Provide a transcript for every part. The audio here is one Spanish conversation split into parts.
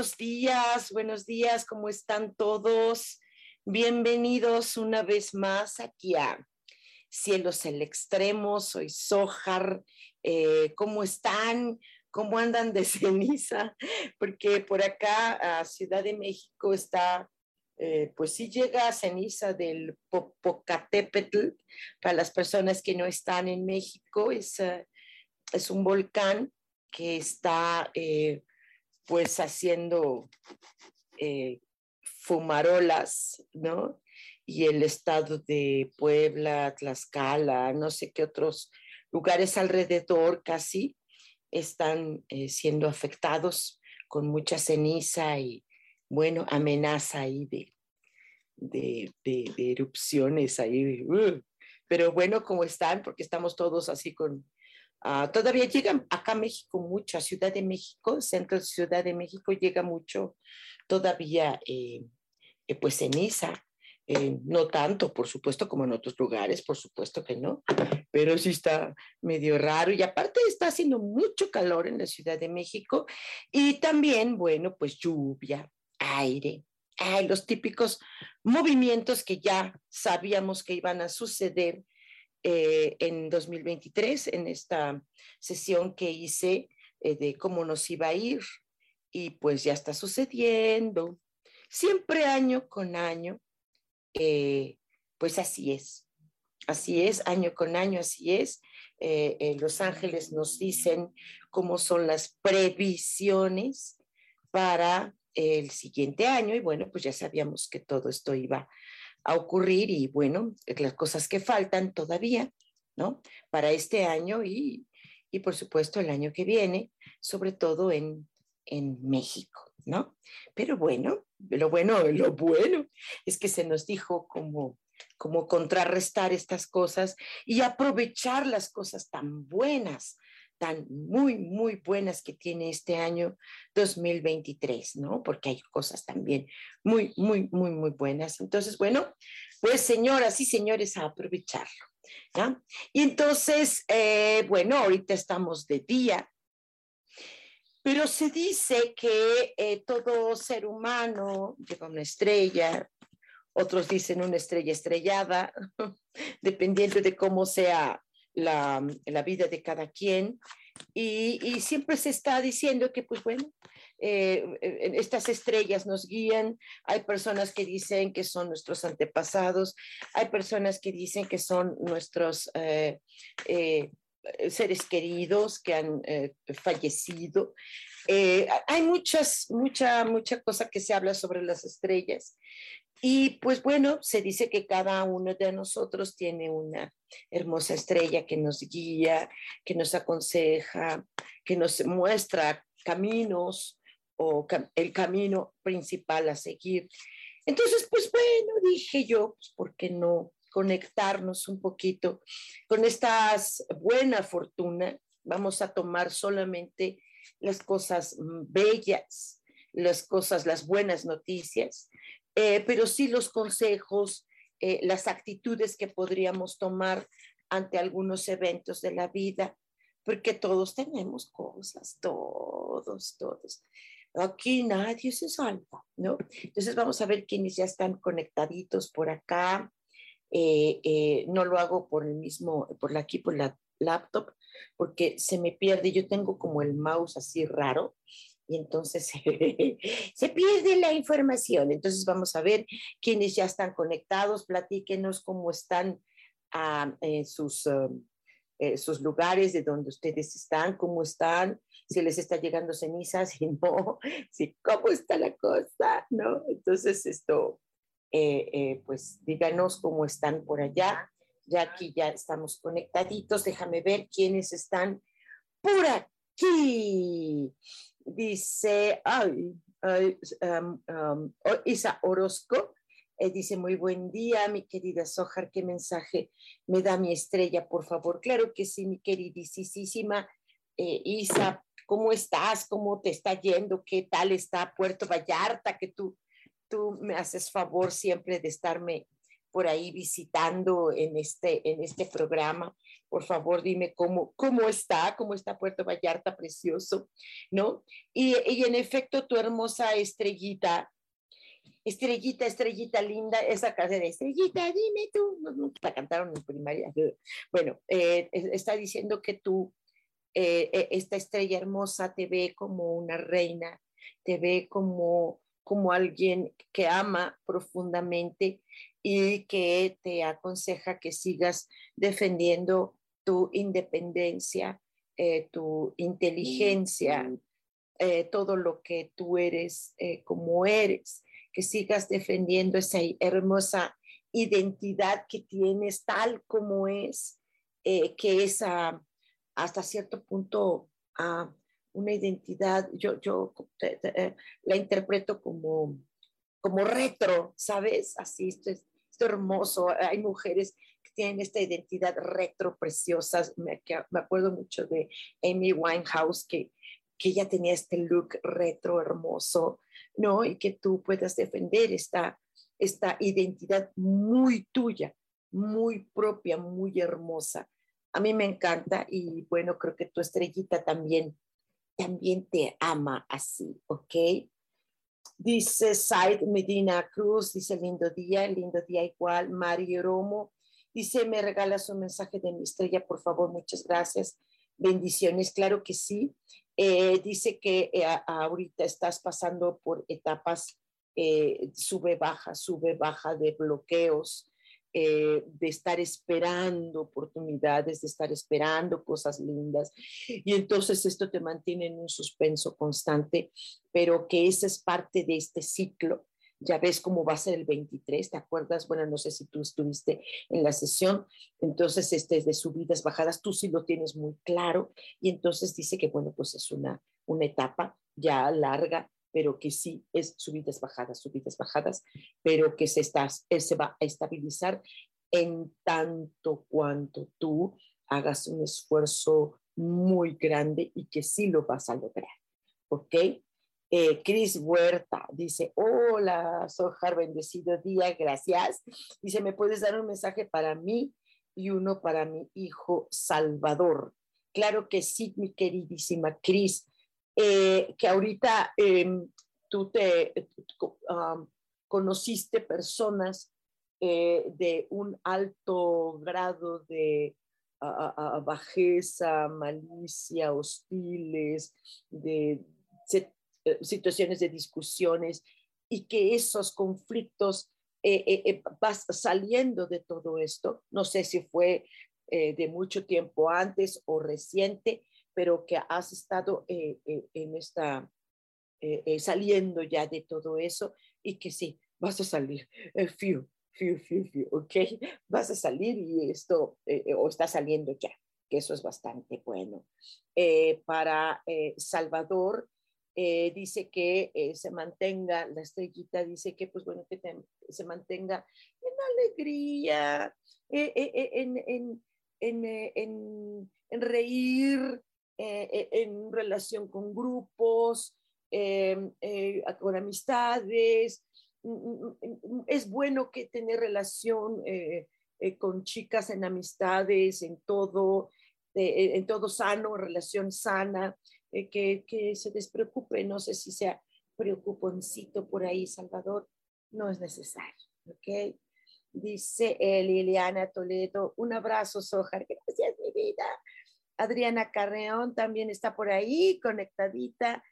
Buenos días, buenos días, ¿cómo están todos? Bienvenidos una vez más aquí a Cielos el Extremo, soy Sojar, eh, ¿cómo están? ¿Cómo andan de ceniza? Porque por acá a Ciudad de México está, eh, pues sí llega a ceniza del Popocatépetl, para las personas que no están en México, es, eh, es un volcán que está pues haciendo eh, fumarolas, ¿no? Y el estado de Puebla, Tlaxcala, no sé qué otros lugares alrededor casi están eh, siendo afectados con mucha ceniza y, bueno, amenaza ahí de, erupciones ahí. Uh. Pero bueno, ¿cómo están? Porque estamos todos así con, Ah, todavía llegan acá a México mucho, a Ciudad de México, centro de Ciudad de México llega mucho todavía eh, eh, pues ceniza, eh, no tanto, por supuesto, como en otros lugares, por supuesto que no, pero sí está medio raro y aparte está haciendo mucho calor en la Ciudad de México y también, bueno, pues lluvia, aire, los típicos movimientos que ya sabíamos que iban a suceder eh, en 2023, en esta sesión que hice eh, de cómo nos iba a ir. Y pues ya está sucediendo. Siempre año con año, eh, pues así es. Así es, año con año, así es. Los Ángeles nos dicen cómo son las previsiones para el siguiente año y bueno, pues ya sabíamos que todo esto iba a ocurrir y bueno, las cosas que faltan todavía, ¿no? Para este año y, y por supuesto el año que viene, sobre todo en, en México, ¿no? Pero bueno, lo bueno, lo bueno es que se nos dijo como como contrarrestar estas cosas y aprovechar las cosas tan buenas tan muy, muy buenas que tiene este año 2023, ¿no? Porque hay cosas también muy, muy, muy, muy buenas. Entonces, bueno, pues señoras y señores, a aprovecharlo. ¿ya? Y entonces, eh, bueno, ahorita estamos de día, pero se dice que eh, todo ser humano lleva una estrella, otros dicen una estrella estrellada, dependiendo de cómo sea la, vida de cada quien. Y, y, siempre se está diciendo que, pues bueno, eh, estas estrellas nos guían. Hay personas que dicen que son nuestros antepasados, hay personas que dicen que son nuestros eh, eh, seres queridos que han fallecido. hay muchas, mucha, mucha cosa que se habla sobre las estrellas. Y pues bueno, se dice que cada uno de nosotros tiene una hermosa estrella que nos guía, que nos aconseja, que nos muestra caminos o el camino principal a seguir. Entonces, pues bueno, dije yo, pues, ¿por qué no conectarnos un poquito con esta buena fortuna? Vamos a tomar solamente las cosas mm, bellas, las cosas, las buenas noticias, eh, pero sí los consejos, eh, las actitudes que podríamos tomar ante algunos eventos de la vida, porque todos tenemos cosas, todos, todos. Aquí nadie se salva, ¿no? Entonces vamos a ver quiénes ya están conectaditos por acá. Eh, no lo hago por el mismo, por aquí, por la laptop, porque se me pierde. Yo tengo como el mouse así raro y entonces se pierde la información. Entonces vamos a ver quiénes ya están conectados, platíquenos cómo están ah, sus, um, eh, sus lugares de donde ustedes están, cómo están, si les está llegando ceniza, si no, si cómo está la cosa, ¿no? Entonces esto, eh, eh, pues díganos cómo están por allá. Ya aquí ya estamos conectaditos, déjame ver quiénes están por aquí dice, ay, um, Isa Orozco, eh, dice, muy buen día, mi querida Sojar, ¿qué mensaje me da mi estrella, por favor? Claro que sí, mi queridísima eh, Isa, ¿cómo estás? ¿Cómo te está yendo? ¿Qué tal está Puerto Vallarta? Que tú, tú me haces favor siempre de estarme por ahí visitando en este, en este programa. Por favor, dime cómo, cómo está, cómo está Puerto Vallarta, precioso, ¿no? Y, y en efecto, tu hermosa estrellita, estrellita, estrellita linda, esa casa de estrellita, dime tú, no, la cantaron en primaria. Bueno, eh, está diciendo que tú, eh, e, esta estrella hermosa, te ve como una reina, te ve como, como alguien que ama profundamente y que te aconseja que sigas defendiendo tu independencia, eh, tu inteligencia, eh, todo lo que tú eres eh, como eres, que sigas defendiendo esa hermosa identidad que tienes tal como es, que es hasta cierto punto una identidad, yo, yo la interpreto como, como retro, ¿sabes? Así, esto es, hermoso. Hay mujeres que tienen esta identidad retro preciosa. Me, me acuerdo mucho de Amy Winehouse, que, que ella tenía este look retro hermoso, ¿no? Y que tú puedas defender esta, esta identidad muy tuya, muy propia, muy hermosa. A mí me encanta y bueno, creo que tu estrellita también, también te ama así, ¿ok? Dice Said Medina Cruz, dice lindo día, lindo día igual. Mario Romo dice, me regalas un mensaje de mi estrella, por favor, muchas gracias. Bendiciones, claro que sí. Eh, dice que eh, ahorita estás pasando por etapas eh, sube, baja, sube, baja de bloqueos, eh, de estar esperando oportunidades, de estar esperando cosas lindas. Y entonces esto te mantiene en un suspenso constante, pero que esa es parte de este ciclo. Ya ves cómo va a ser el 23, ¿te acuerdas? Bueno, no sé si tú estuviste en la sesión, entonces este de subidas, bajadas, tú sí lo tienes muy claro y entonces dice que, bueno, pues es una, una etapa ya larga, pero que sí es subidas, bajadas, subidas, bajadas, pero que se, está, se va a estabilizar en tanto cuanto tú hagas un esfuerzo muy grande y que sí lo vas a lograr. ¿Ok? Eh, Cris Huerta dice, hola, Sojar, bendecido día, gracias. Dice, ¿me puedes dar un mensaje para mí y uno para mi hijo Salvador? Claro que sí, mi queridísima Cris. Eh, que ahorita em, tú te conociste personas eh, de un alto grado de bajeza, malicia, hostiles, de eh, situaciones de discusiones y que esos conflictos vas saliendo de todo esto. No sé si fue de mucho tiempo antes o reciente, pero que has estado eh, eh, en esta, eh, saliendo ya de todo eso y que sí, vas a salir, fiu, fiu, fiu, fiu, ok, vas a salir y esto, o está saliendo ya, que eso es bastante bueno. para Salvador, dice que se mantenga, la estrellita dice que, pues bueno, que se mantenga en alegría, en, en, en, en, reír, eh, eh, en relación con grupos, em, eh, con amistades. Mm, mm, mm, es bueno que tener relación con chicas en amistades, en todo, en todo sano, relación sana, que, que se despreocupe. No sé si sea preocuponcito por ahí, Salvador. No es necesario, ¿ok? Dice Liliana Toledo, un abrazo, Sojar. Gracias, mi vida. Adriana Carreón también está por ahí, conectadita.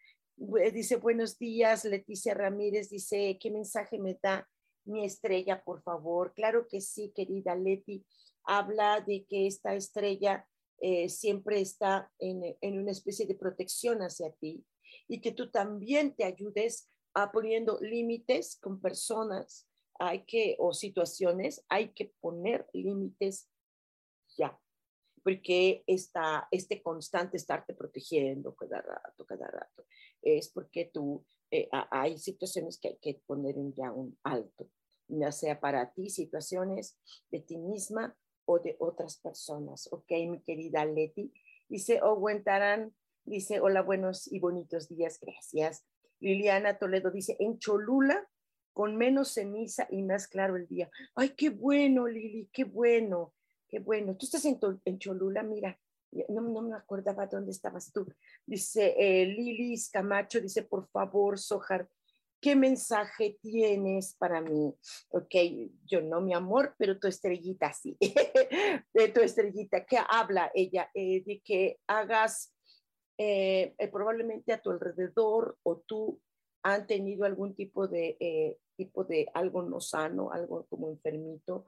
dice, buenos días, Leticia Ramírez, dice, ¿qué mensaje me da mi estrella, por favor? Claro que sí, querida Leti, habla de que esta estrella eh, siempre está en, en, una especie de protección hacia ti y que tú también te ayudes a poniendo límites con personas hay que, o situaciones, hay que poner límites porque está este constante estarte protegiendo cada rato, cada rato, es porque tú, eh, hay situaciones que hay que poner ya un alto, ya sea para ti, situaciones de ti misma o de otras personas. Ok, mi querida Leti. Dice Owen Tarán, dice, hola, buenos y bonitos días, gracias. Liliana Toledo dice, en Cholula, con menos ceniza y más claro el día. Ay, qué bueno, Lili, qué bueno, qué bueno. Tú estás en, en Cholula, mira, no, no, me acordaba dónde estabas tú. Dice eh, Lilis Camacho, dice, por favor, Sojar, ¿qué mensaje tienes para mí? Ok, yo no, mi amor, pero tu estrellita sí. de tu estrellita, ¿qué habla ella? Eh, de que hagas eh, eh, probablemente a tu alrededor o tú han tenido algún tipo de, tipo de algo no sano, algo como enfermito,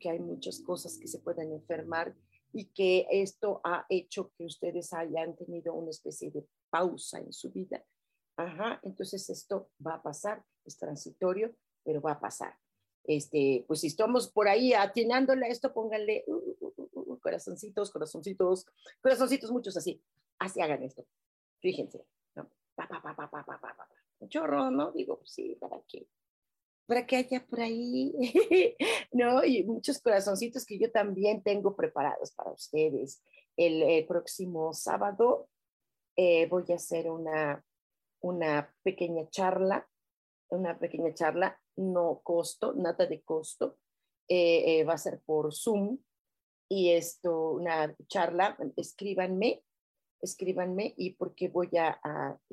que hay muchas cosas que se pueden enfermar y que esto ha hecho que ustedes hayan tenido una especie de pausa en su vida Ajá, entonces esto va a pasar, es transitorio, pero va a pasar. Este, pues si estamos por ahí atinándole a esto, pónganle uh, uh, uh, corazoncitos, corazoncitos, corazoncitos, muchos así. Así hagan esto. Fíjense, ¿no? Pa, pa, pa. Un chorro, ¿no? Digo, pues sí, ¿para qué? Para que haya por ahí, ¿no? Y muchos corazoncitos que yo también tengo preparados para ustedes. El, el próximo sábado eh, voy a hacer una una pequeña charla, una pequeña charla, no costo, nada de costo, eh, eh, va a ser por Zoom y esto, una charla, escríbanme, escríbanme y porque voy a,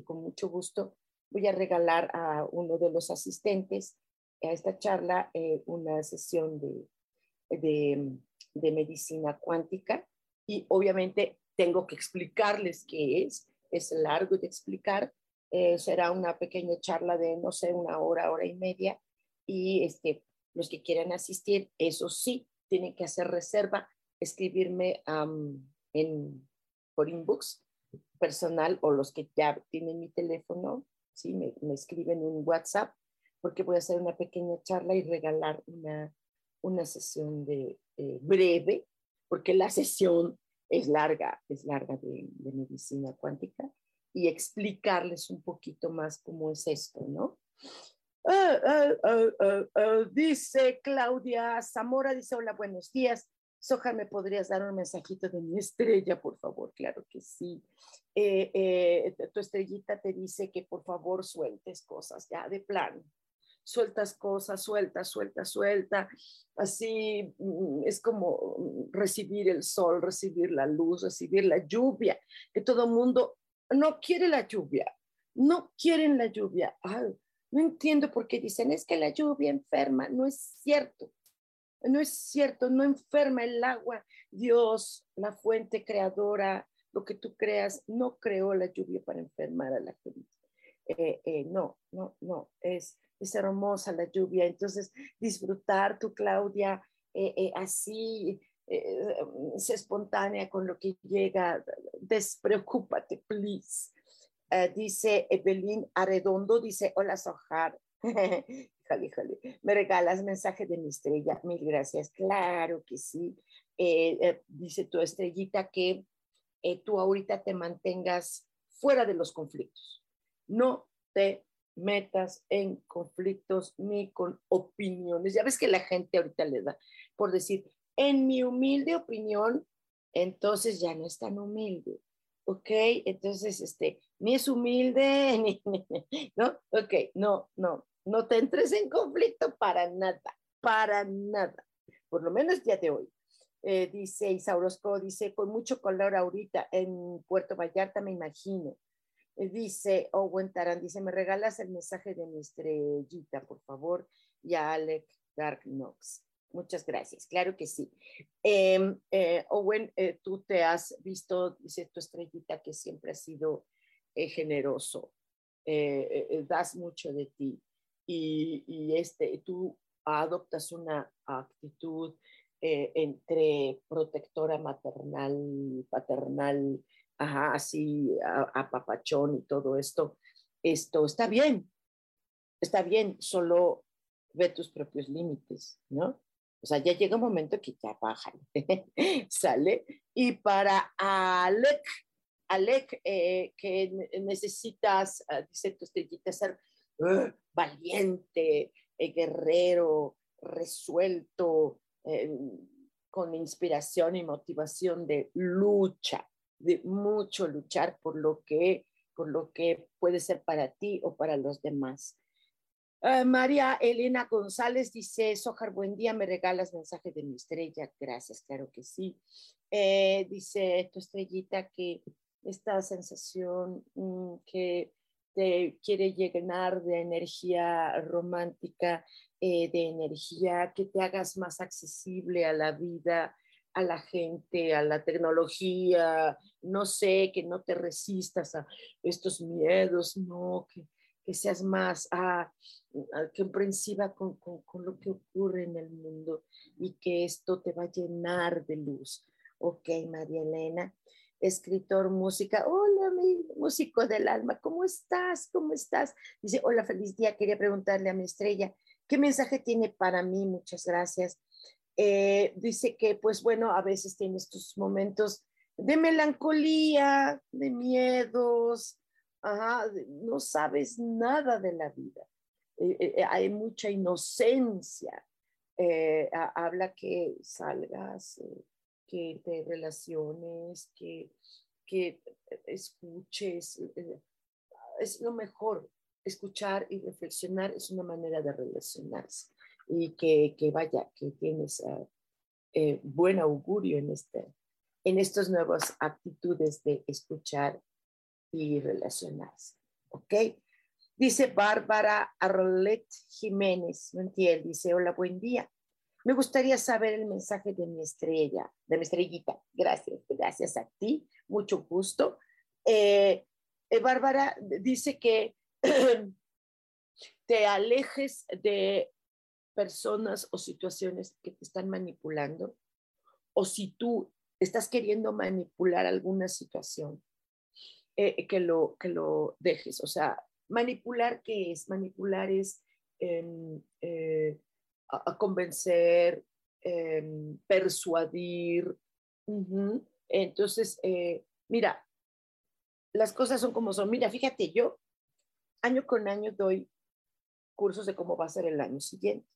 con mucho gusto, voy a regalar a uno de los asistentes a esta charla eh, una sesión de, de, medicina cuántica y obviamente tengo que explicarles qué es, es largo de explicar, eh, será una pequeña charla de, no sé, una hora, hora y media. Y este, los que quieran asistir, eso sí, tienen que hacer reserva, escribirme en, por inbox personal o los que ya tienen mi teléfono, ¿sí? me, me escriben un WhatsApp, porque voy a hacer una pequeña charla y regalar una, una sesión de breve, porque la sesión es larga, es larga de, medicina cuántica y explicarles un poquito más cómo es esto, ¿no? Ah, dice Claudia Zamora, dice, hola, buenos días. Soja, ¿me podrías dar un mensajito de mi estrella, por favor? Claro que sí. Eh, eh, tu estrellita te dice que por favor sueltes cosas, ya de plano. Sueltas cosas, suelta, suelta, suelta. Así mm, es como recibir el sol, recibir la luz, recibir la lluvia, que todo mundo no quiere la lluvia, no quieren la lluvia. no entiendo por qué dicen, es que la lluvia enferma. No es cierto, no es cierto, no enferma el agua. Dios, la fuente creadora, lo que tú creas, no creó la lluvia para enfermar a la gente. Eh, eh, no, no, no, es, es hermosa la lluvia. Entonces, disfrutar tu Claudia eh, así, eh, es espontánea con lo que llega, despreocúpate, please. Eh, dice Evelyn Arredondo, dice, hola Sojar. jale, jale. Me regalas mensaje de mi estrella, mil gracias. Claro que sí. Eh, dice tu estrellita que tú ahorita te mantengas fuera de los conflictos. No te metas en conflictos ni con opiniones. Ya ves que la gente ahorita le da por decir, en mi humilde opinión, entonces ya no es tan humilde. ¿Ok? Entonces, este, ni es humilde, ni, ¿no? Ok, no, no, no te entres en conflicto para nada, para nada, por lo menos ya de hoy. Eh, dice Isaurosco, dice, con mucho color ahorita en Puerto Vallarta, me imagino. Eh, dice Owen Tarán, dice, ¿me regalas el mensaje de mi estrellita, por favor? Y a Alec Dark Knox. Muchas gracias, claro que sí. Em, eh, Owen, eh, tú te has visto, dice tu estrellita, que siempre ha sido generoso. das mucho de ti y, y, este, tú adoptas una actitud entre protectora maternal, paternal, ajá, así, a, papachón y todo esto, esto está bien, está bien, solo ve tus propios límites, ¿no? O sea, ya llega un momento que ya bajan, sale. Y para Alec, Alec, eh, que necesitas, ah, dice tu estrellita, ser valiente, eh, guerrero, resuelto, eh, con inspiración y motivación de lucha, de mucho luchar por lo que, por lo que puede ser para ti o para los demás. Ah, María Elena González dice, Sojar, buen día, me regalas mensaje de mi estrella. Gracias, claro que sí. Eh, dice tu estrellita que esta sensación mm, que te quiere llenar de energía romántica, eh, de energía que te hagas más accesible a la vida, a la gente, a la tecnología, no sé, que no te resistas a estos miedos, no, que, seas más ah, ah comprensiva con, con, con, lo que ocurre en el mundo y que esto te va a llenar de luz. Ok, María Elena, escritor, música. Hola, mi músico del alma, ¿cómo estás? ¿Cómo estás? Dice, hola, feliz día. Quería preguntarle a mi estrella, ¿qué mensaje tiene para mí? Muchas gracias. Eh, dice que, pues bueno, a veces tiene estos momentos de melancolía, de miedos, no sabes nada de la vida. Eh, eh, hay mucha inocencia. habla que salgas, que te relaciones, que, que escuches. es lo mejor. Escuchar y reflexionar es una manera de relacionarse y que, que vaya, que tienes uh, eh, buen augurio en, este, en estas nuevas actitudes de escuchar y relacionarse. ¿Ok? Dice Bárbara Arlet Jiménez, no entiendo, dice, hola, buen día. Me gustaría saber el mensaje de mi estrella, de mi estrellita. Gracias, gracias a ti, mucho gusto. Eh, eh, Bárbara dice que te alejes de personas o situaciones que te están manipulando, o si tú estás queriendo manipular alguna situación, eh, que, lo, que lo dejes. O sea, manipular, ¿qué es? Manipular es em, eh, a, convencer, em, persuadir. Entonces, eh, mira, las cosas son como son. Mira, fíjate, yo año con año doy cursos de cómo va a ser el año siguiente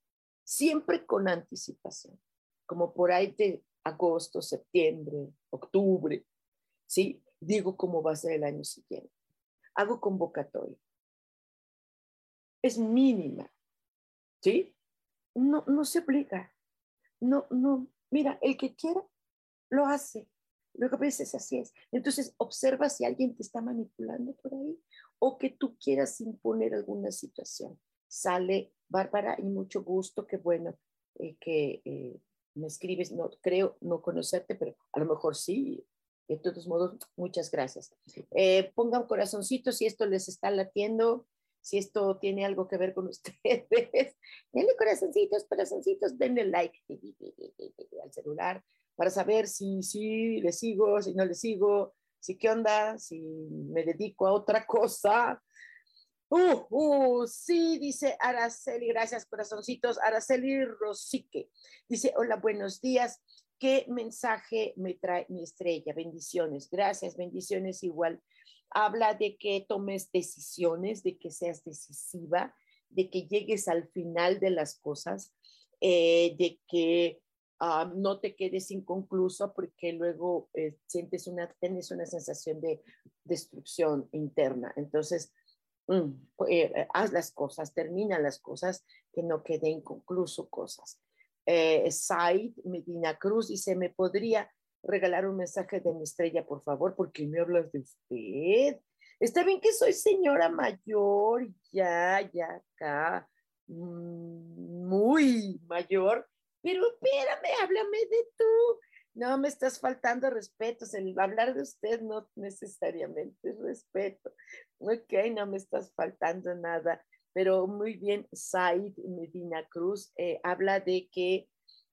siempre con anticipación, como por ahí de agosto, septiembre, octubre, ¿sí? Digo cómo va a ser el año siguiente. Hago convocatoria. Es mínima, ¿sí? No, no se obliga. No, no. Mira, el que quiera, lo hace. Luego a veces así es. Entonces, observa si alguien te está manipulando por ahí o que tú quieras imponer alguna situación. Sale Bárbara, y mucho gusto, qué bueno eh, que eh, me escribes, no creo no conocerte, pero a lo mejor sí. De todos modos, muchas gracias. Eh, pongan corazoncitos si esto les está latiendo, si esto tiene algo que ver con ustedes. Denle corazoncitos, corazoncitos, denle like al celular para saber si sí le sigo, si no le sigo, si qué onda, si me dedico a otra cosa Uh, uh, sí, dice Araceli, gracias corazoncitos. Araceli Rosique dice, hola, buenos días. ¿Qué mensaje me trae mi estrella? Bendiciones, gracias, bendiciones igual. Habla de que tomes decisiones, de que seas decisiva, de que llegues al final de las cosas, eh, de que ah, no te quedes inconcluso porque luego eh, sientes una, tienes una sensación de destrucción interna. Entonces, eh, eh, haz las cosas, termina las cosas, que no queden inconcluso cosas. Eh, Said Medina Cruz dice, ¿me podría regalar un mensaje de mi estrella, por favor? Porque me hablas de usted. Está bien que soy señora mayor, ya, ya acá, mm, muy mayor, pero espérame, háblame de tú. No me estás faltando respeto, hablar de usted no necesariamente es respeto. Ok, no me estás faltando nada, pero muy bien, Said Medina Cruz eh, habla de que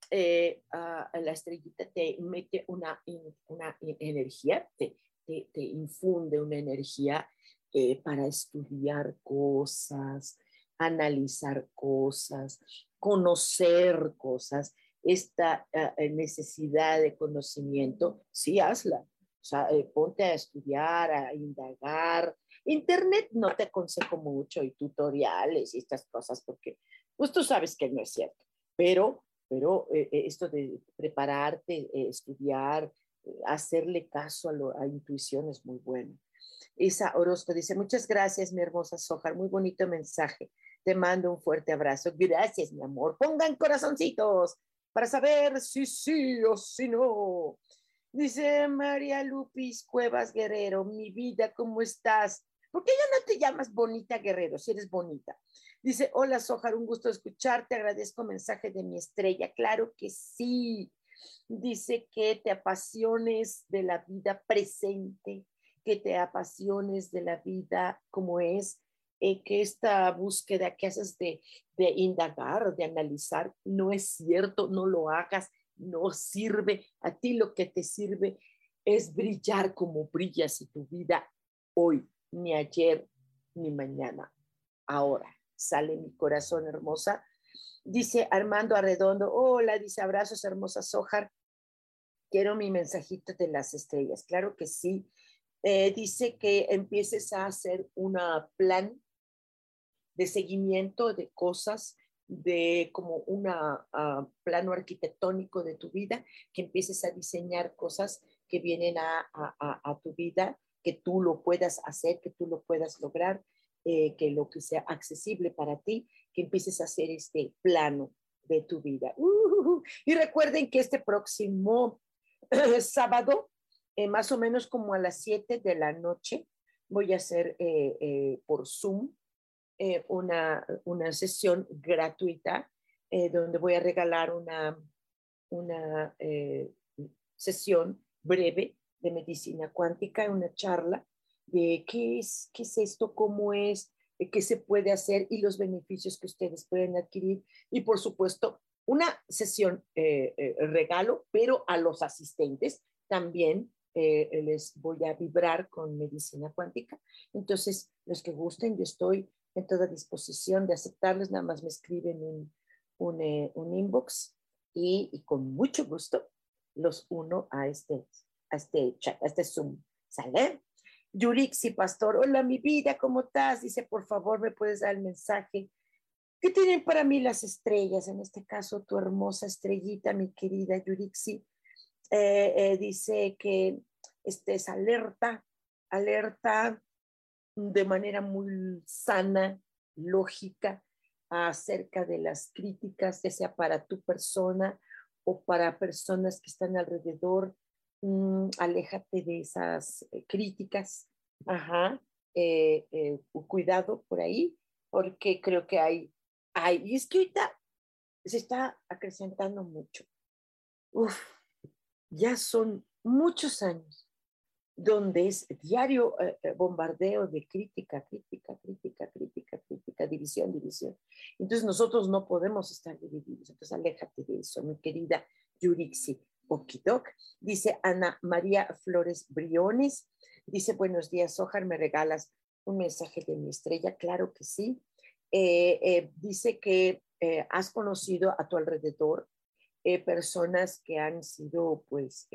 eh, ah, la estrellita te mete una, una energía, te, te, infunde una energía eh, para estudiar cosas, analizar cosas, conocer cosas esta eh, necesidad de conocimiento, sí hazla. O sea, eh, ponte a estudiar, a indagar. Internet no te aconsejo mucho y tutoriales y estas cosas porque pues tú sabes que no es cierto. Pero, pero eh, esto de prepararte, estudiar, hacerle caso a, a intuición es muy bueno. Isa Orozco dice, muchas gracias, mi hermosa Sojar, muy bonito mensaje. Te mando un fuerte abrazo. Gracias, mi amor. Pongan corazoncitos para saber si sí o si no. Dice María Lupis Cuevas Guerrero, mi vida, ¿cómo estás? ¿Por qué ya no te llamas Bonita Guerrero si eres bonita? Dice, hola Sojar, un gusto escucharte, agradezco mensaje de mi estrella. Claro que sí. Dice que te apasiones de la vida presente, que te apasiones de la vida como es que esta búsqueda que haces de, de indagar, de analizar, no es cierto, no lo hagas, no sirve. A ti lo que te sirve es brillar como brillas en tu vida hoy, ni ayer, ni mañana. Ahora sale mi corazón hermosa. Dice Armando Arredondo, hola, dice abrazos hermosa Sojar. Quiero mi mensajito de las estrellas. Claro que sí. Eh, dice que empieces a hacer una plan de seguimiento de cosas, de como un ah, plano arquitectónico de tu vida, que empieces a diseñar cosas que vienen a, a, tu vida, que tú lo puedas hacer, que tú lo puedas lograr, eh, que lo que sea accesible para ti, que empieces a hacer este plano de tu vida. Uh, y recuerden que este próximo sábado, eh, más o menos como a las 7 de la noche, voy a hacer eh, por Zoom eh, una, una, sesión gratuita eh, donde voy a regalar una, una eh, sesión breve de medicina cuántica, una charla de qué es, qué es esto, cómo es, qué se puede hacer y los beneficios que ustedes pueden adquirir. Y por supuesto, una sesión regalo, pero a los asistentes también les voy a vibrar con medicina cuántica. Entonces, los que gusten, yo estoy en toda disposición de aceptarles, nada más me escriben un, un, eh, un inbox y, y, con mucho gusto los uno a este, a este chat, a este Zoom. ¿Sale? Yurixi Pastor, hola mi vida, ¿cómo estás? Dice, por favor, me puedes dar el mensaje. ¿Qué tienen para mí las estrellas? En este caso, tu hermosa estrellita, mi querida Yurixi, eh, eh, dice que estés alerta, alerta de manera muy sana, lógica, acerca de las críticas, ya sea para tu persona o para personas que están alrededor. Mm, aléjate de esas eh, críticas. Ajá. Eh, eh, cuidado por ahí, porque creo que hay, hay, y es que ahorita se está acrecentando mucho. Uf, ya son muchos años donde es diario eh, eh, bombardeo de crítica, crítica, crítica, crítica, crítica, división, división. Entonces nosotros no podemos estar divididos. Entonces aléjate de eso, mi querida Yurixi Okidok. Dice Ana María Flores Briones. Dice, buenos días, Ojar, ¿me regalas un mensaje de mi estrella? Claro que sí. Eh, dice que has conocido a tu alrededor personas que han sido, pues,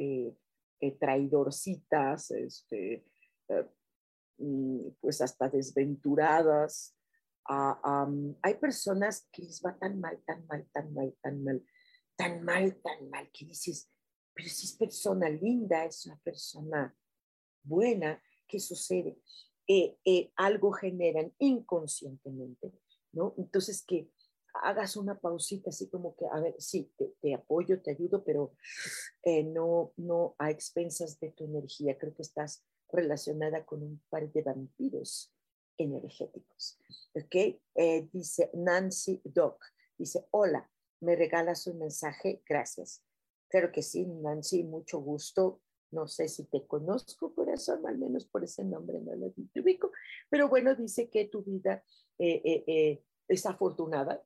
traidorcitas, este, eh, mm, pues hasta desventuradas. Ah, hay personas que les va tan mal, tan mal, tan mal, tan mal, tan mal, tan mal, que dices, pero si es persona linda, es una persona buena, ¿qué sucede? Eh, algo generan inconscientemente, ¿no? Entonces que hagas una pausita así como que, a ver, sí, te, apoyo, te ayudo, pero eh, no, no a expensas de tu energía. Creo que estás relacionada con un par de vampiros energéticos. ¿Ok? Eh, dice Nancy Doc, dice, hola, me regalas un mensaje, gracias. Claro que sí, Nancy, mucho gusto. No sé si te conozco, corazón, al menos por ese nombre no lo ubico, pero bueno, dice que tu vida eh, es afortunada,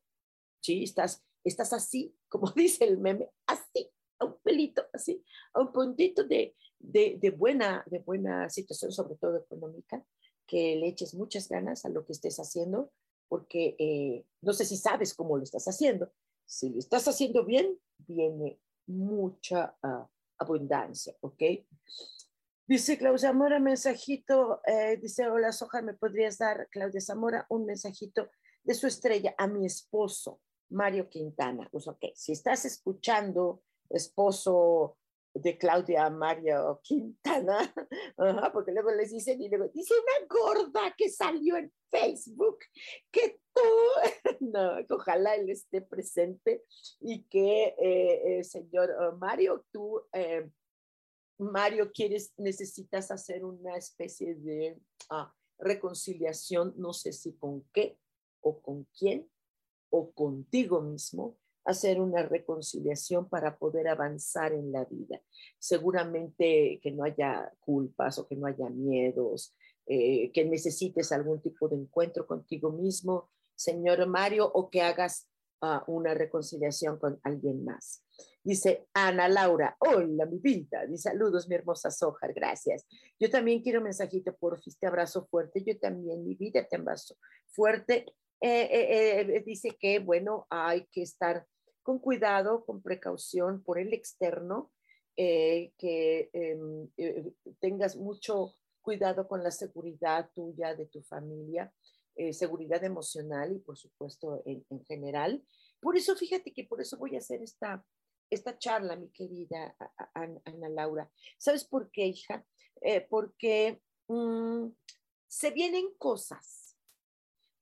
¿sí? Estás, estás así, como dice el meme, así, a un pelito, así, a un puntito de, buena, de buena situación, sobre todo económica, que le eches muchas ganas a lo que estés haciendo, porque no sé si sabes cómo lo estás haciendo. Si lo estás haciendo bien, viene mucha uh, abundancia, ¿ok? Dice Claudia Zamora, mensajito, eh, dice, hola Soja, ¿me podrías dar, Claudia Zamora, un mensajito de su estrella a mi esposo, Mario Quintana? Pues ok, si estás escuchando, esposo de Claudia Mario Quintana, porque luego les dicen y luego dice una gorda que salió en Facebook, que tú, no, ojalá él esté presente y que, eh, eh, señor eh, Mario, tú, Mario, quieres, necesitas hacer una especie de ah, reconciliación, no sé si con qué o con quién o contigo mismo, hacer una reconciliación para poder avanzar en la vida. Seguramente que no haya culpas o que no haya miedos, eh, que necesites algún tipo de encuentro contigo mismo, señor Mario, o que hagas ah, una reconciliación con alguien más. Dice Ana Laura, hola mi vida, dice saludos mi hermosa Sojar, gracias. Yo también quiero mensajito, por te abrazo fuerte, yo también mi vida te abrazo fuerte. Eh, eh, dice que, bueno, hay que estar con cuidado, con precaución por el externo, eh, que em, eh, tengas mucho cuidado con la seguridad tuya, de tu familia, eh, seguridad emocional y por supuesto en, general. Por eso, fíjate que por eso voy a hacer esta, esta charla, mi querida Ana Laura. ¿Sabes por qué, hija? porque mm, se vienen cosas,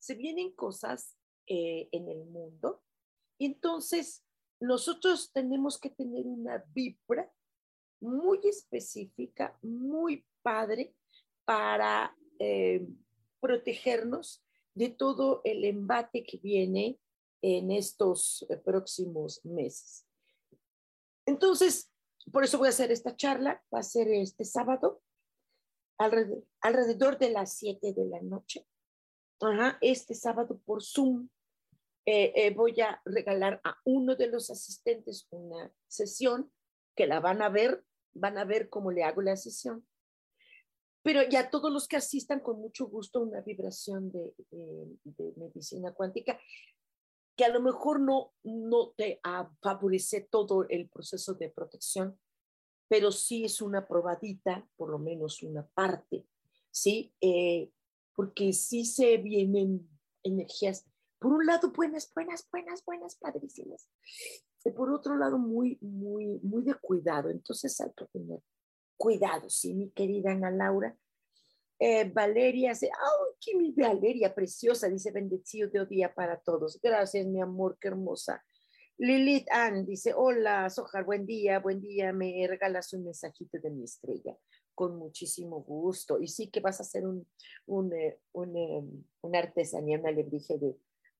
se vienen cosas en el mundo entonces, nosotros tenemos que tener una vibra muy específica, muy padre para eh, protegernos de todo el embate que viene en estos eh, próximos meses. Entonces, por eso voy a hacer esta charla, va a ser este sábado, alrededor, de las 7 de la noche. Este sábado por Zoom. Eh, eh, voy a regalar a uno de los asistentes una sesión que la van a ver, van a ver cómo le hago la sesión. Pero ya todos los que asistan, con mucho gusto, una vibración de, medicina cuántica, que a lo mejor no, no te favorece todo el proceso de protección, pero sí es una probadita, por lo menos una parte, ¿sí? Eh, porque sí se vienen energías por un lado, buenas, buenas, buenas, buenas, padrísimas. Y por otro lado, muy, muy, muy de cuidado. Entonces hay que tener cuidado, sí, mi querida Ana Laura. Eh, Valeria dice, ¡ay, qué mi Valeria preciosa! Dice, bendecido de día para todos. Gracias, mi amor, qué hermosa. Lilith Ann dice, hola, Sojar, buen día, buen día, me regalas un mensajito de mi estrella. Con muchísimo gusto. Y sí que vas a hacer un, un, eh, un, eh, una artesanía, una alebrije de,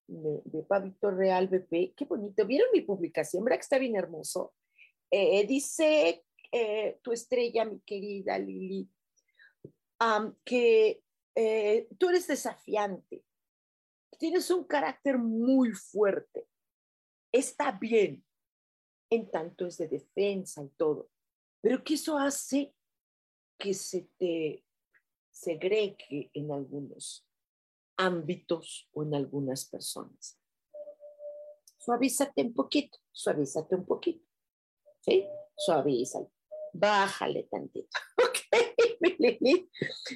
de, de Pavito Real BP. Qué bonito. ¿Vieron mi publicación? ¿Verdad que está bien hermoso? Eh, dice eh, tu estrella, mi querida Lili, que eh, tú eres desafiante, tienes un carácter muy fuerte. Está bien, en tanto es de defensa y todo, pero que eso hace que se te segregue en algunos ámbitos o en algunas personas. Suavízate un poquito, suavízate un poquito. ¿Sí? Bájale tantito. Ok,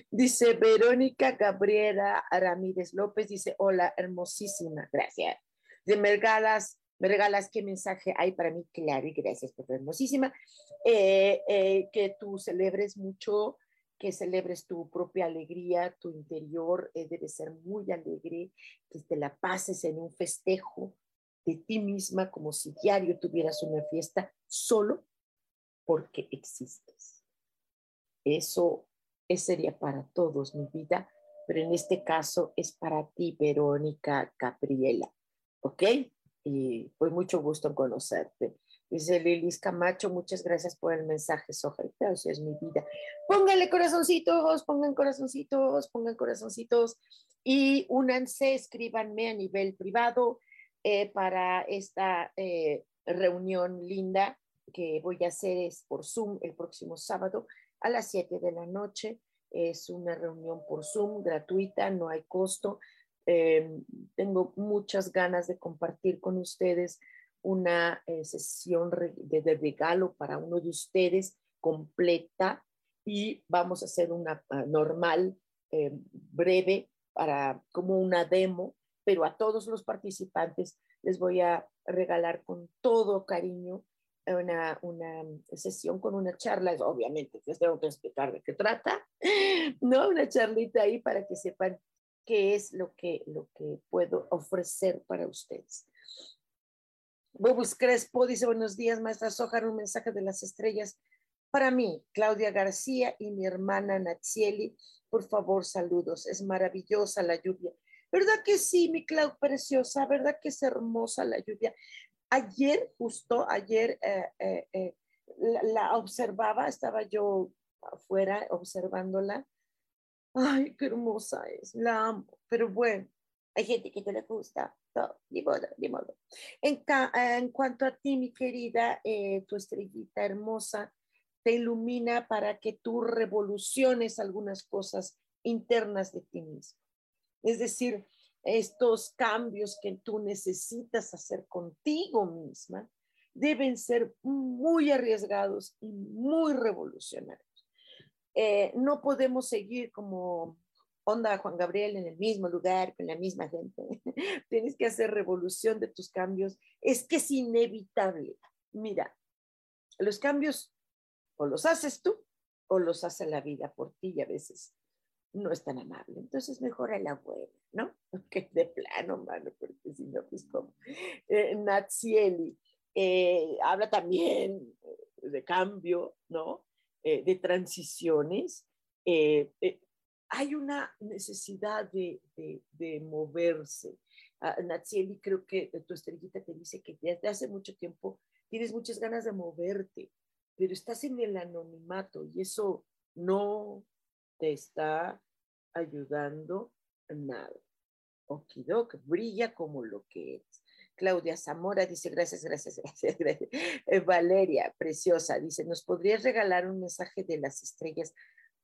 Dice Verónica Gabriela Ramírez López, dice, hola, hermosísima, gracias. De me regalas, me regalas qué mensaje hay para mí, claro, y gracias por hermosísima. Eh, eh, que tú celebres mucho que celebres tu propia alegría, tu interior eh, debe ser muy alegre, que te la pases en un festejo de ti misma como si diario tuvieras una fiesta solo porque existes. Eso, sería para todos mi vida, pero en este caso es para ti, Verónica Gabriela, ¿ok? Y fue mucho gusto en conocerte. Dice Lilis Camacho, muchas gracias por el mensaje, Soja. Gracias, es mi vida. Pónganle corazoncitos, pongan corazoncitos, pongan corazoncitos y únanse, escríbanme a nivel privado eh, para esta eh, reunión linda que voy a hacer es por Zoom el próximo sábado a las 7 de la noche. Es una reunión por Zoom gratuita, no hay costo. Em, tengo muchas ganas de compartir con ustedes una eh, sesión de, regalo para uno de ustedes completa y vamos a hacer una ah, normal, em, breve, para como una demo, pero a todos los participantes les voy a regalar con todo cariño una, una sesión con una charla, obviamente les tengo que explicar de qué trata, ¿no? Una charlita ahí para que sepan qué es lo que, lo que puedo ofrecer para ustedes. Bobus Crespo dice, buenos días, maestra Sojar, un mensaje de las estrellas para mí, Claudia García y mi hermana Natsieli. Por favor, saludos. Es maravillosa la lluvia. ¿Verdad que sí, mi Clau preciosa? ¿Verdad que es hermosa la lluvia? Ayer, justo ayer, eh, eh, eh, la, observaba, estaba yo afuera observándola. Ay, qué hermosa es, la amo. Pero bueno, hay gente que no le gusta. No, ni modo, ni modo. En, en cuanto a ti, mi querida, tu estrellita hermosa, te ilumina para que tú revoluciones algunas cosas internas de ti mismo. Es decir, estos cambios que tú necesitas hacer contigo misma deben ser muy arriesgados y muy revolucionarios. Eh, no podemos seguir como onda Juan Gabriel en el mismo lugar, con la misma gente. Tienes que hacer revolución de tus cambios. Es que es inevitable. Mira, los cambios o los haces tú o los hace la vida por ti y a veces no es tan amable. Entonces mejor a la buena, ¿no? Que de plano, mano, porque si no, pues como. Eh, Natsieli eh, habla también de cambio, ¿no? Eh, de transiciones. hay una necesidad de, de, moverse. Uh, Natsieli, creo que tu estrellita te dice que desde hace mucho tiempo tienes muchas ganas de moverte, pero estás en el anonimato y eso no te está ayudando nada. Okidok, brilla como lo que es. Claudia Zamora dice, gracias, gracias, gracias. Eh, Valeria, preciosa, dice, ¿nos podrías regalar un mensaje de las estrellas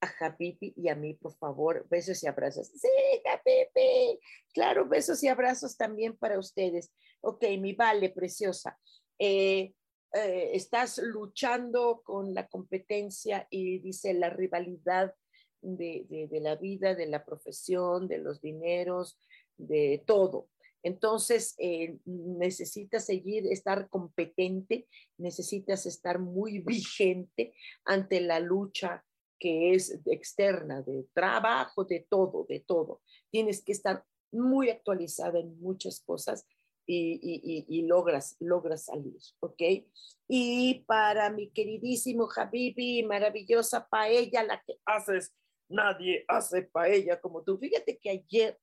a Japipi y a mí, por favor? Besos y abrazos. Sí, Japipi. Claro, besos y abrazos también para ustedes. Ok, mi Vale, preciosa. Eh, eh, estás luchando con la competencia y dice la rivalidad de, la vida, de la profesión, de los dineros, de todo. Entonces, eh, necesitas seguir, estar competente, necesitas estar muy vigente ante la lucha que es externa, de trabajo, de todo, de todo. Tienes que estar muy actualizada en muchas cosas y, y, logras, logras salir, ¿ok? Y para mi queridísimo Habibi, maravillosa paella, la que haces nadie hace paella como tú. Fíjate que ayer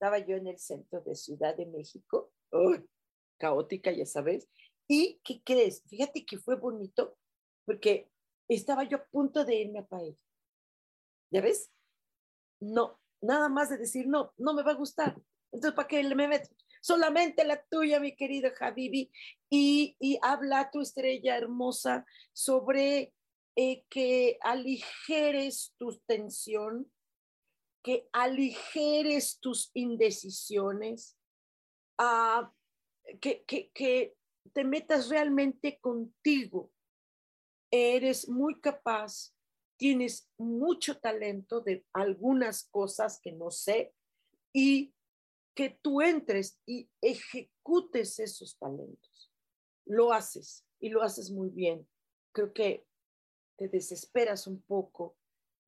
estaba yo en el centro de Ciudad de México, caótica, ya sabes, y ¿qué crees? Fíjate que fue bonito porque estaba yo a punto de irme a paella. ¿Ya ves? No, nada más de decir, no, no me va a gustar. Entonces, ¿para qué me meto? Solamente la tuya, mi querido Habibi. Y, y habla tu estrella hermosa sobre eh, que aligeres tu tensión, que aligeres tus indecisiones, ah, que, que te metas realmente contigo. Eres muy capaz, tienes mucho talento de algunas cosas que no sé y que tú entres y ejecutes esos talentos. Lo haces y lo haces muy bien. Creo que te desesperas un poco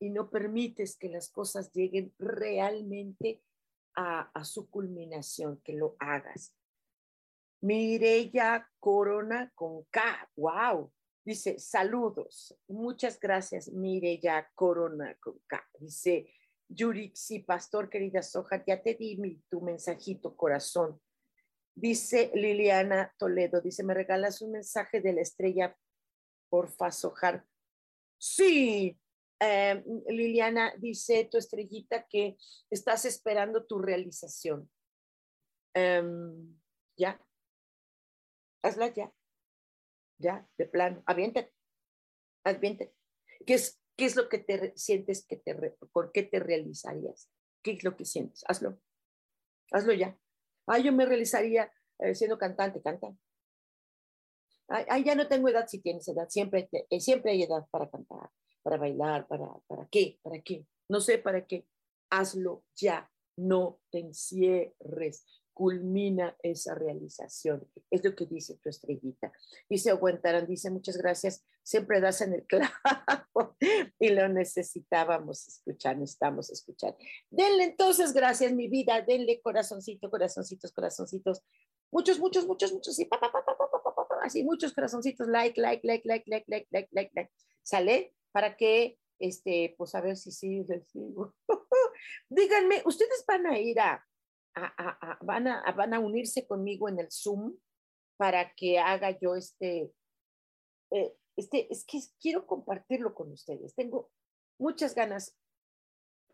y no permites que las cosas lleguen realmente a, su culminación, que lo hagas. Mireya Corona con K, wow. Dice, saludos. Muchas gracias, Mireya Corona con K. Dice, Yurixi, pastor, querida Soja, ya te di tu mensajito, corazón. Dice Liliana Toledo, dice, ¿me regalas un mensaje de la estrella por Fasojar? Sí, em, Liliana dice tu estrellita que estás esperando tu realización. Em, ya, hazla ya, ya, de plano, aviéntate, aviéntate. ¿Qué es, qué es lo que te sientes que te, por qué te realizarías? ¿Qué es lo que sientes? Hazlo, hazlo ya. Ah, yo me realizaría eh, siendo cantante, canta. Ay, ya no tengo edad si tienes edad, siempre, eh, siempre hay edad para cantar, para bailar, para, ¿para qué? ¿Para qué? No sé para qué. Hazlo ya, no te encierres, culmina esa realización. Es lo que dice tu estrellita. Dice aguantarán, dice muchas gracias, siempre das en el clavo y lo necesitábamos escuchar, necesitamos escuchar. Denle entonces gracias, mi vida, denle corazoncito, corazoncitos, corazoncitos, muchos, muchos, muchos, muchos, y pa, pa, pa, así muchos corazoncitos, like, like, like, like, like, like, like, like, like, ¿sale? Para que, este, pues a ver si sí, sigo. Díganme, ¿ustedes van a ir a, van, a, van a unirse conmigo en el Zoom para que haga yo este, eh, este, es que quiero compartirlo con ustedes. Tengo muchas ganas,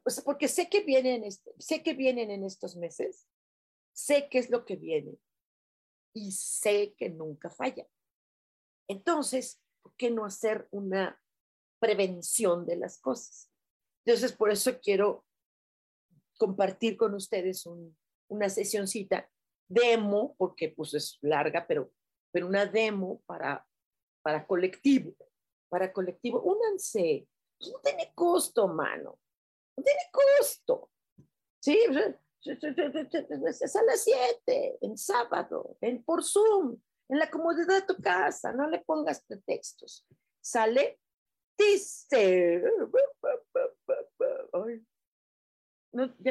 pues porque sé que vienen, sé que vienen en estos meses, sé qué es lo que viene y sé que nunca falla. Entonces, ¿por qué no hacer una prevención de las cosas? Entonces, por eso quiero compartir con ustedes un, una sesioncita demo, porque pues es larga, pero, pero una demo para, para colectivo, para colectivo. Únanse, pues, no tiene costo, mano, no tiene costo. Sí, es a las 7, en sábado, en, por Zoom, en la comodidad de tu casa, no le pongas pretextos. ¿Sale? Dice,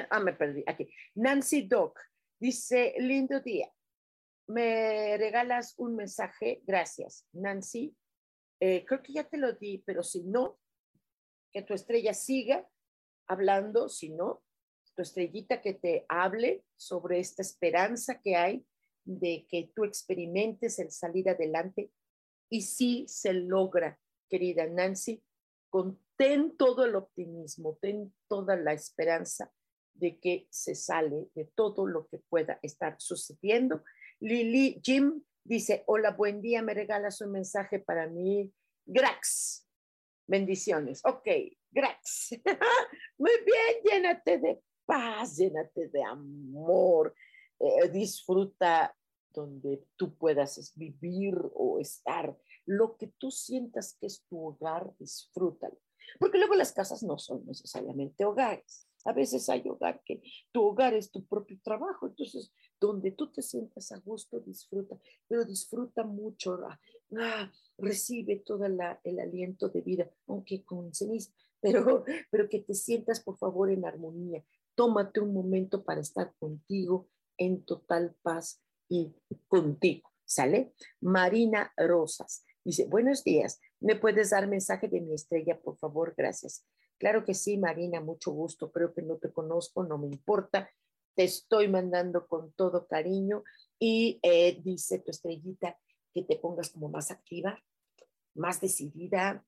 ah, me perdí, aquí. Nancy Doc dice, lindo día. ¿Me regalas un mensaje? Gracias. Nancy, eh, creo que ya te lo di, pero si no, que tu estrella siga hablando, si no, tu estrellita que te hable sobre esta esperanza que hay de que tú experimentes el salir adelante y si se logra, querida Nancy, con ten todo el optimismo, ten toda la esperanza de que se sale de todo lo que pueda estar sucediendo. Lili Jim dice, hola, buen día, me regalas un mensaje para mí. Grax, bendiciones. Ok, Grax. Muy bien, llénate de paz, llénate de amor, eh, disfruta donde tú puedas vivir o estar. Lo que tú sientas que es tu hogar, disfrútalo. Porque luego las casas no son necesariamente hogares. A veces hay hogar que tu hogar es tu propio trabajo. Entonces, donde tú te sientas a gusto, disfruta, pero disfruta mucho. Ah, ah recibe todo el aliento de vida, aunque con ceniza, pero, pero que te sientas, por favor, en armonía. Tómate un momento para estar contigo en total paz y contigo. ¿Sale? Marina Rosas dice, buenos días, ¿me puedes dar mensaje de mi estrella, por favor? Gracias. Claro que sí, Marina, mucho gusto. Creo que no te conozco, no me importa. Te estoy mandando con todo cariño y eh, dice tu estrellita que te pongas como más activa, más decidida,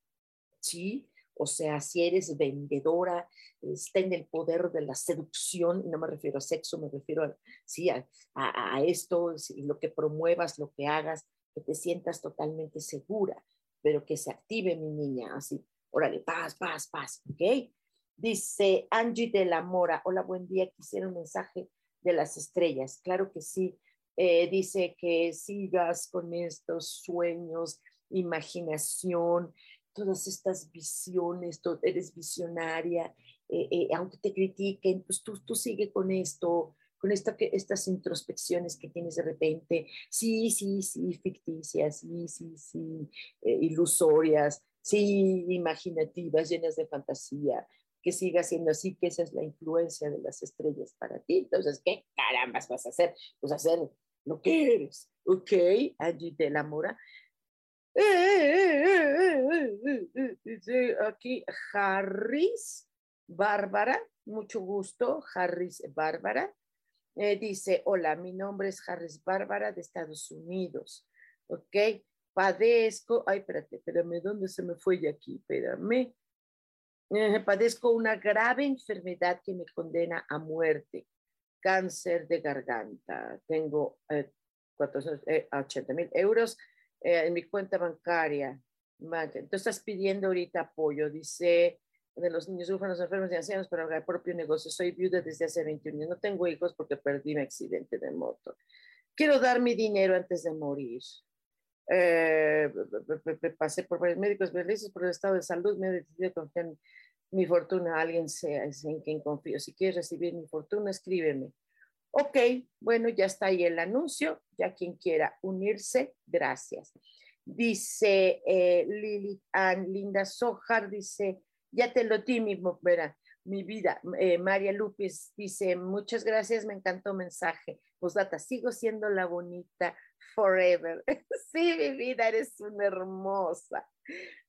¿sí? O sea, si eres vendedora, está en el poder de la seducción, no me refiero a sexo, me refiero a, sí, a, a, esto, lo que promuevas, lo que hagas, que te sientas totalmente segura, pero que se active mi niña, así, órale, paz, paz, paz, ¿ok? Dice Angie de la Mora, hola, buen día, quisiera un mensaje de las estrellas, claro que sí, eh, dice que sigas con estos sueños, imaginación, todas estas visiones, eres visionaria, eh, eh, aunque te critiquen, pues tú, tú sigue con esto, con esta, estas introspecciones que tienes de repente, sí, sí, sí, ficticias, sí, sí, sí, eh, ilusorias, sí, imaginativas, llenas de fantasía, que siga siendo así, que esa es la influencia de las estrellas para ti. Entonces, ¿qué carambas vas a hacer? Pues hacer lo que eres, ¿ok? Allí te enamora. Aquí, Harris Bárbara, mucho gusto, Harris Bárbara. Eh, dice, hola, mi nombre es Harris Bárbara de Estados Unidos. ¿Ok? Padezco, ay, espérate, espérame, ¿dónde se me fue ya aquí? Espérame. Eh, padezco una grave enfermedad que me condena a muerte. Cáncer de garganta. Tengo eh, 480 mil euros eh, en mi cuenta bancaria. Entonces estás pidiendo ahorita apoyo. Dice, de los niños huérfanos, enfermos y ancianos para el propio negocio. Soy viuda desde hace 21 años. No tengo hijos porque perdí un accidente de moto. Quiero dar mi dinero antes de morir. Eh, pasé por varios médicos felices por el estado de salud. Me he decidido confiar mi fortuna a alguien sea en quien confío. Si quieres recibir mi fortuna, escríbeme. Ok, bueno, ya está ahí el anuncio. Ya quien quiera unirse, gracias. Dice eh, Lili Ann, Linda Sojar, dice, ya te lo di, mi, mi vida. Eh, María Lupis dice, muchas gracias, me encantó mensaje. Pues data, sigo siendo la bonita forever. sí, mi vida, eres una hermosa.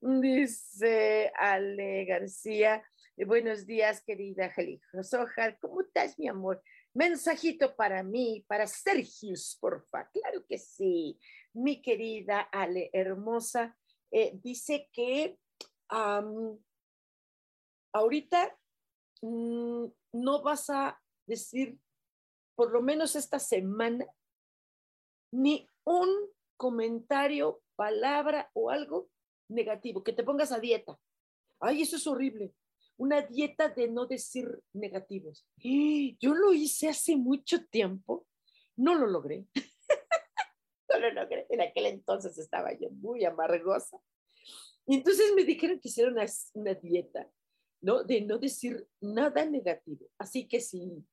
Dice Ale García, buenos días, querida Angélica Sojar, ¿cómo estás, mi amor? Mensajito para mí, para Sergius, porfa. Claro que sí. Mi querida Ale, hermosa, eh, dice que ahorita mm, no vas a decir, por lo menos esta semana, ni un comentario, palabra o algo negativo, que te pongas a dieta. Ay, eso es horrible una dieta de no decir negativos. Yo lo hice hace mucho tiempo, no lo logré. no lo logré. En aquel entonces estaba yo muy amargosa. Y entonces me dijeron que hiciera una dieta, ¿no? De no decir nada negativo. Así que si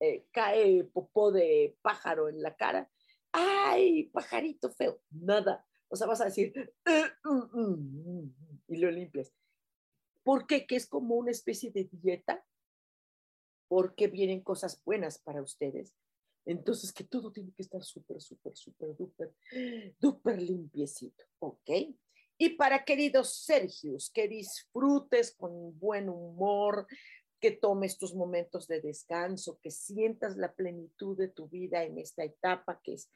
eh, cae popó de pájaro en la cara, ¡ay, pajarito feo! Nada. O sea, vas a decir, mm, mm, mm", y lo limpias. ¿Por qué? Que es como una especie de dieta, porque vienen cosas buenas para ustedes. Entonces, que todo tiene que estar súper, súper, súper, duper, duper limpiecito, ¿ok? Y para queridos Sergios, que disfrutes con buen humor, que tomes tus momentos de descanso, que sientas la plenitud de tu vida en esta etapa que es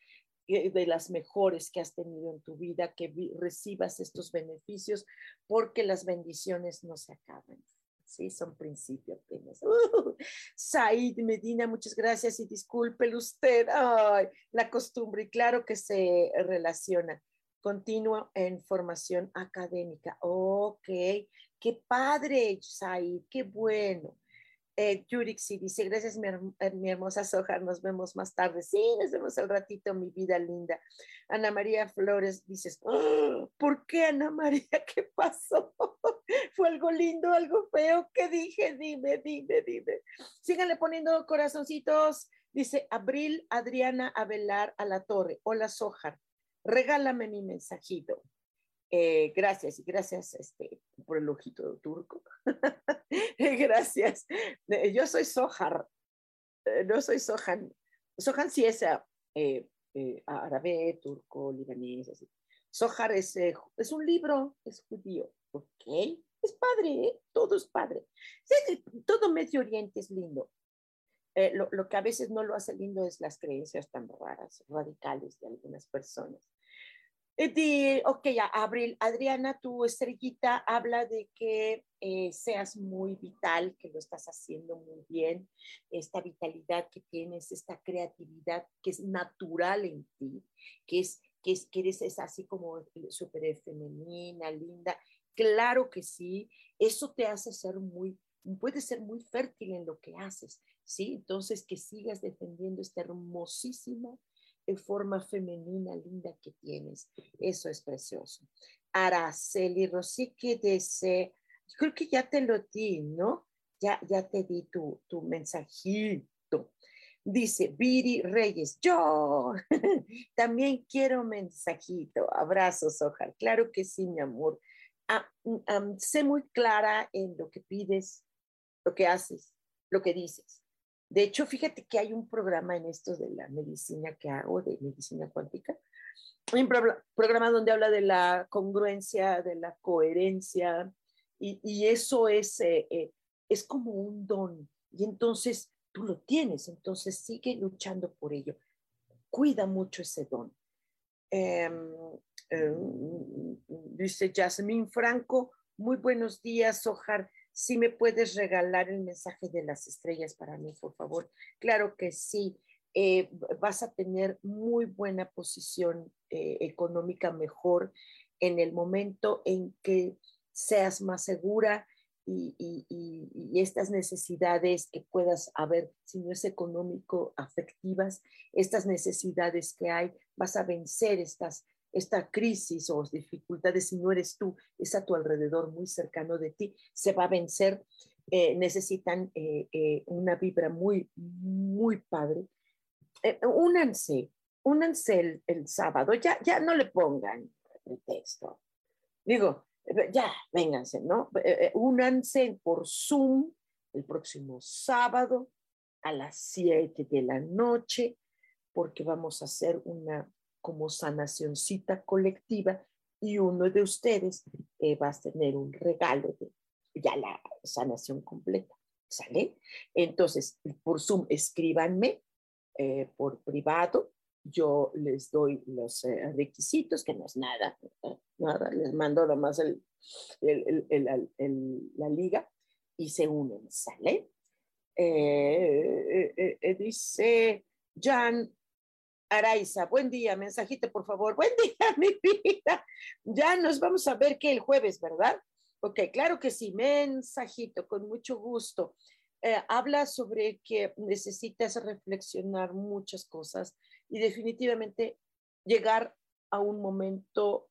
de las mejores que has tenido en tu vida, que recibas estos beneficios, porque las bendiciones no se acaban. Sí, son principios apenas. Uh, Said Medina, muchas gracias y disculpe usted. Ay, la costumbre, y claro que se relaciona. Continuo en formación académica. Ok, qué padre, Said, qué bueno. Eh, sí dice, gracias mi, eh, mi, hermosa Soja, nos vemos más tarde. Sí, nos vemos al ratito, mi vida linda. Ana María Flores, dices, ¡Ah! ¿por qué Ana María? ¿Qué pasó? ¿Fue algo lindo, algo feo? ¿Qué dije? Dime, dime, dime. Síganle poniendo corazoncitos. Dice Abril Adriana Avelar a la Torre. Hola Sojar, regálame mi mensajito. Eh, gracias y gracias este, por el ojito turco. gracias. Eh, yo soy Sohar, eh, no soy Sohan. Sohan sí es árabe, turco, libanés. Así. Sohar es, es un libro, es judío. Ok, es padre, todo es padre. todo Medio Oriente es lindo. Lo, lo, que a veces no lo hace lindo es las creencias tan raras, radicales de algunas personas. De, ok, Abril, Adriana, tu estrellita habla de que eh, seas muy vital, que lo estás haciendo muy bien, esta vitalidad que tienes, esta creatividad que es natural en ti, que es que, es, que eres es así como súper femenina, linda. Claro que sí, eso te hace ser muy, puedes ser muy fértil en lo que haces, ¿sí? Entonces, que sigas defendiendo esta hermosísima forma femenina linda que tienes. Eso es precioso. Araceli Rosique dice, creo que ya te lo di, ¿no? Ya, ya te di tu, tu mensajito. Dice Viri Reyes, yo también quiero mensajito. Abrazos, Ojar. Claro que sí, mi amor. Ah, mm, sé muy clara en lo que pides, lo que haces, lo que dices. De hecho, fíjate que hay un programa en esto de la medicina que hago, de medicina cuántica. Un programa donde habla de la congruencia, de la coherencia, y, eso es, eh, eh, es como un don. Y entonces tú lo tienes, entonces sigue luchando por ello. Cuida mucho ese don. Em, dice Jasmine Franco, muy buenos días, Ojar. Si me puedes regalar el mensaje de las estrellas para mí, por favor. Claro que sí. Eh, vas a tener muy buena posición eh, económica mejor en el momento en que seas más segura y, estas necesidades que puedas haber, si no es económico, afectivas, estas necesidades que hay, vas a vencer estas, esta crisis o dificultades, si no eres tú, es a tu alrededor, muy cercano de ti, se va a vencer. Eh, necesitan una vibra muy, muy padre eh, únanse, únanse el, sábado, ya, ya no le pongan pretexto. Digo, eh, ya, vénganse, ¿no? Eh, únanse por Zoom el próximo sábado a las 7 de la noche, porque vamos a hacer una como sanacioncita colectiva y uno de ustedes va a tener un regalo de ya la sanación completa, ¿sale? Entonces, por Zoom, escríbanme eh, por privado. Yo les doy los eh, requisitos, que no es nada, nada, les mando nomás el, la liga y se unen, ¿sale? Eh, dice Jan Araiza, buen día, mensajito, por favor. Buen día, mi vida. Ya nos vamos a ver que el jueves, ¿verdad? Ok, claro que sí, mensajito, con mucho gusto. Eh, habla sobre que necesitas reflexionar muchas cosas y definitivamente llegar a un momento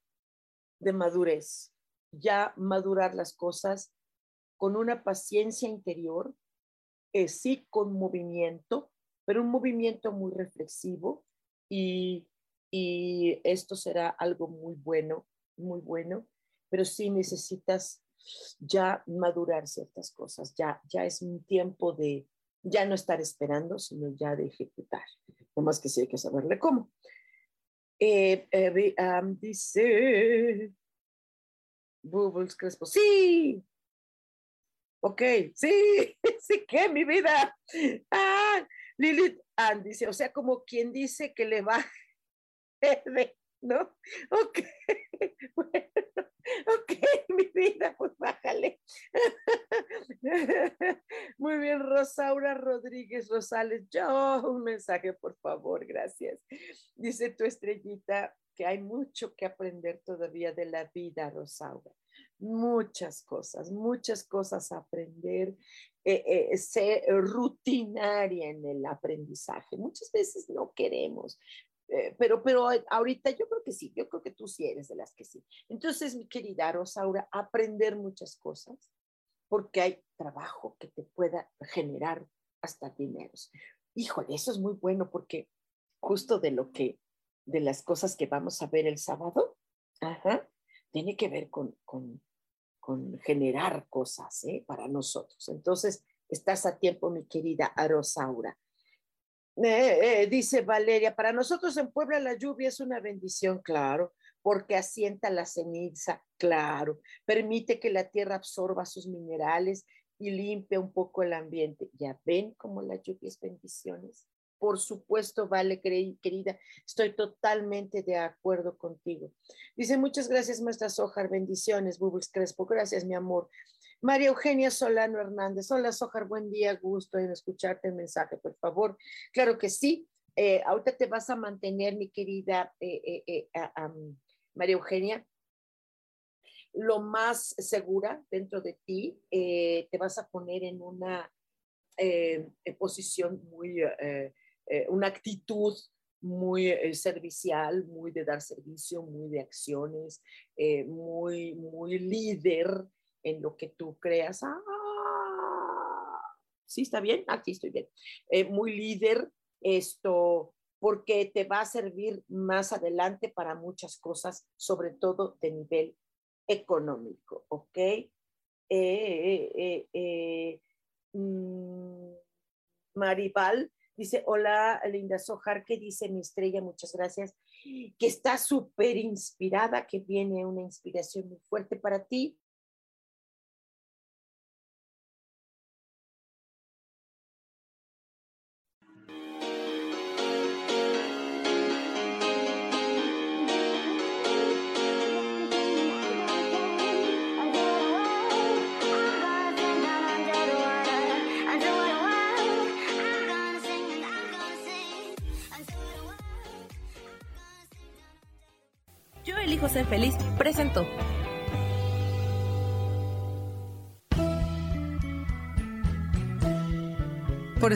de madurez, ya madurar las cosas con una paciencia interior, eh, sí con movimiento, pero un movimiento muy reflexivo y, y esto será algo muy bueno, muy bueno, pero sí necesitas ya madurar ciertas cosas, ya, ya es un tiempo de ya no estar esperando, sino ya de ejecutar. No más que sí hay que saberle cómo. Eh, eh, dice Bubbles Crespo, sí, ok, sí, sí que mi vida. Ah, Lilith Ann dice, o sea, como quien dice que le va ¿no? Ok, bueno, ok, mi vida, pues bájale. Muy bien, Rosaura Rodríguez Rosales, yo un mensaje, por favor, gracias. Dice tu estrellita que hay mucho que aprender todavía de la vida, Rosaura. Muchas cosas, muchas cosas aprender. Eh, eh, ser rutinaria en el aprendizaje. Muchas veces no queremos, eh, pero, pero ahorita yo creo que sí, yo creo que tú sí eres de las que sí. Entonces, mi querida Rosaura, aprender muchas cosas, porque hay trabajo que te pueda generar hasta dineros. Híjole, eso es muy bueno porque justo de lo que, de las cosas que vamos a ver el sábado, tiene que ver con, con, con generar cosas ¿eh? para nosotros. Entonces, estás a tiempo, mi querida Rosaura. Eh, eh, dice Valeria, para nosotros en Puebla la lluvia es una bendición, claro, porque asienta la ceniza, claro, permite que la tierra absorba sus minerales y limpia un poco el ambiente. ¿Ya ven cómo la lluvia es bendiciones? Por supuesto, vale, querida, estoy totalmente de acuerdo contigo. Dice, muchas gracias, maestra Sojar, bendiciones, Bubbles Crespo, gracias, mi amor. María Eugenia Solano Hernández. Hola, Sojar, buen día, gusto en escucharte el mensaje, por favor. Claro que sí. Eh, ahorita te vas a mantener, mi querida eh, eh, María Eugenia, lo más segura dentro de ti. te vas a poner en una posición muy, una actitud muy servicial, muy de dar servicio, muy de acciones, muy, muy líder en lo que tú creas. Ah, sí, está bien, aquí estoy bien. Eh, muy líder, esto, porque te va a servir más adelante para muchas cosas, sobre todo de nivel económico, ¿ok? Eh, eh, mm, Maribal dice, hola, Linda Sojar, ¿qué dice mi estrella? Muchas gracias. Que está súper inspirada, que viene una inspiración muy fuerte para ti.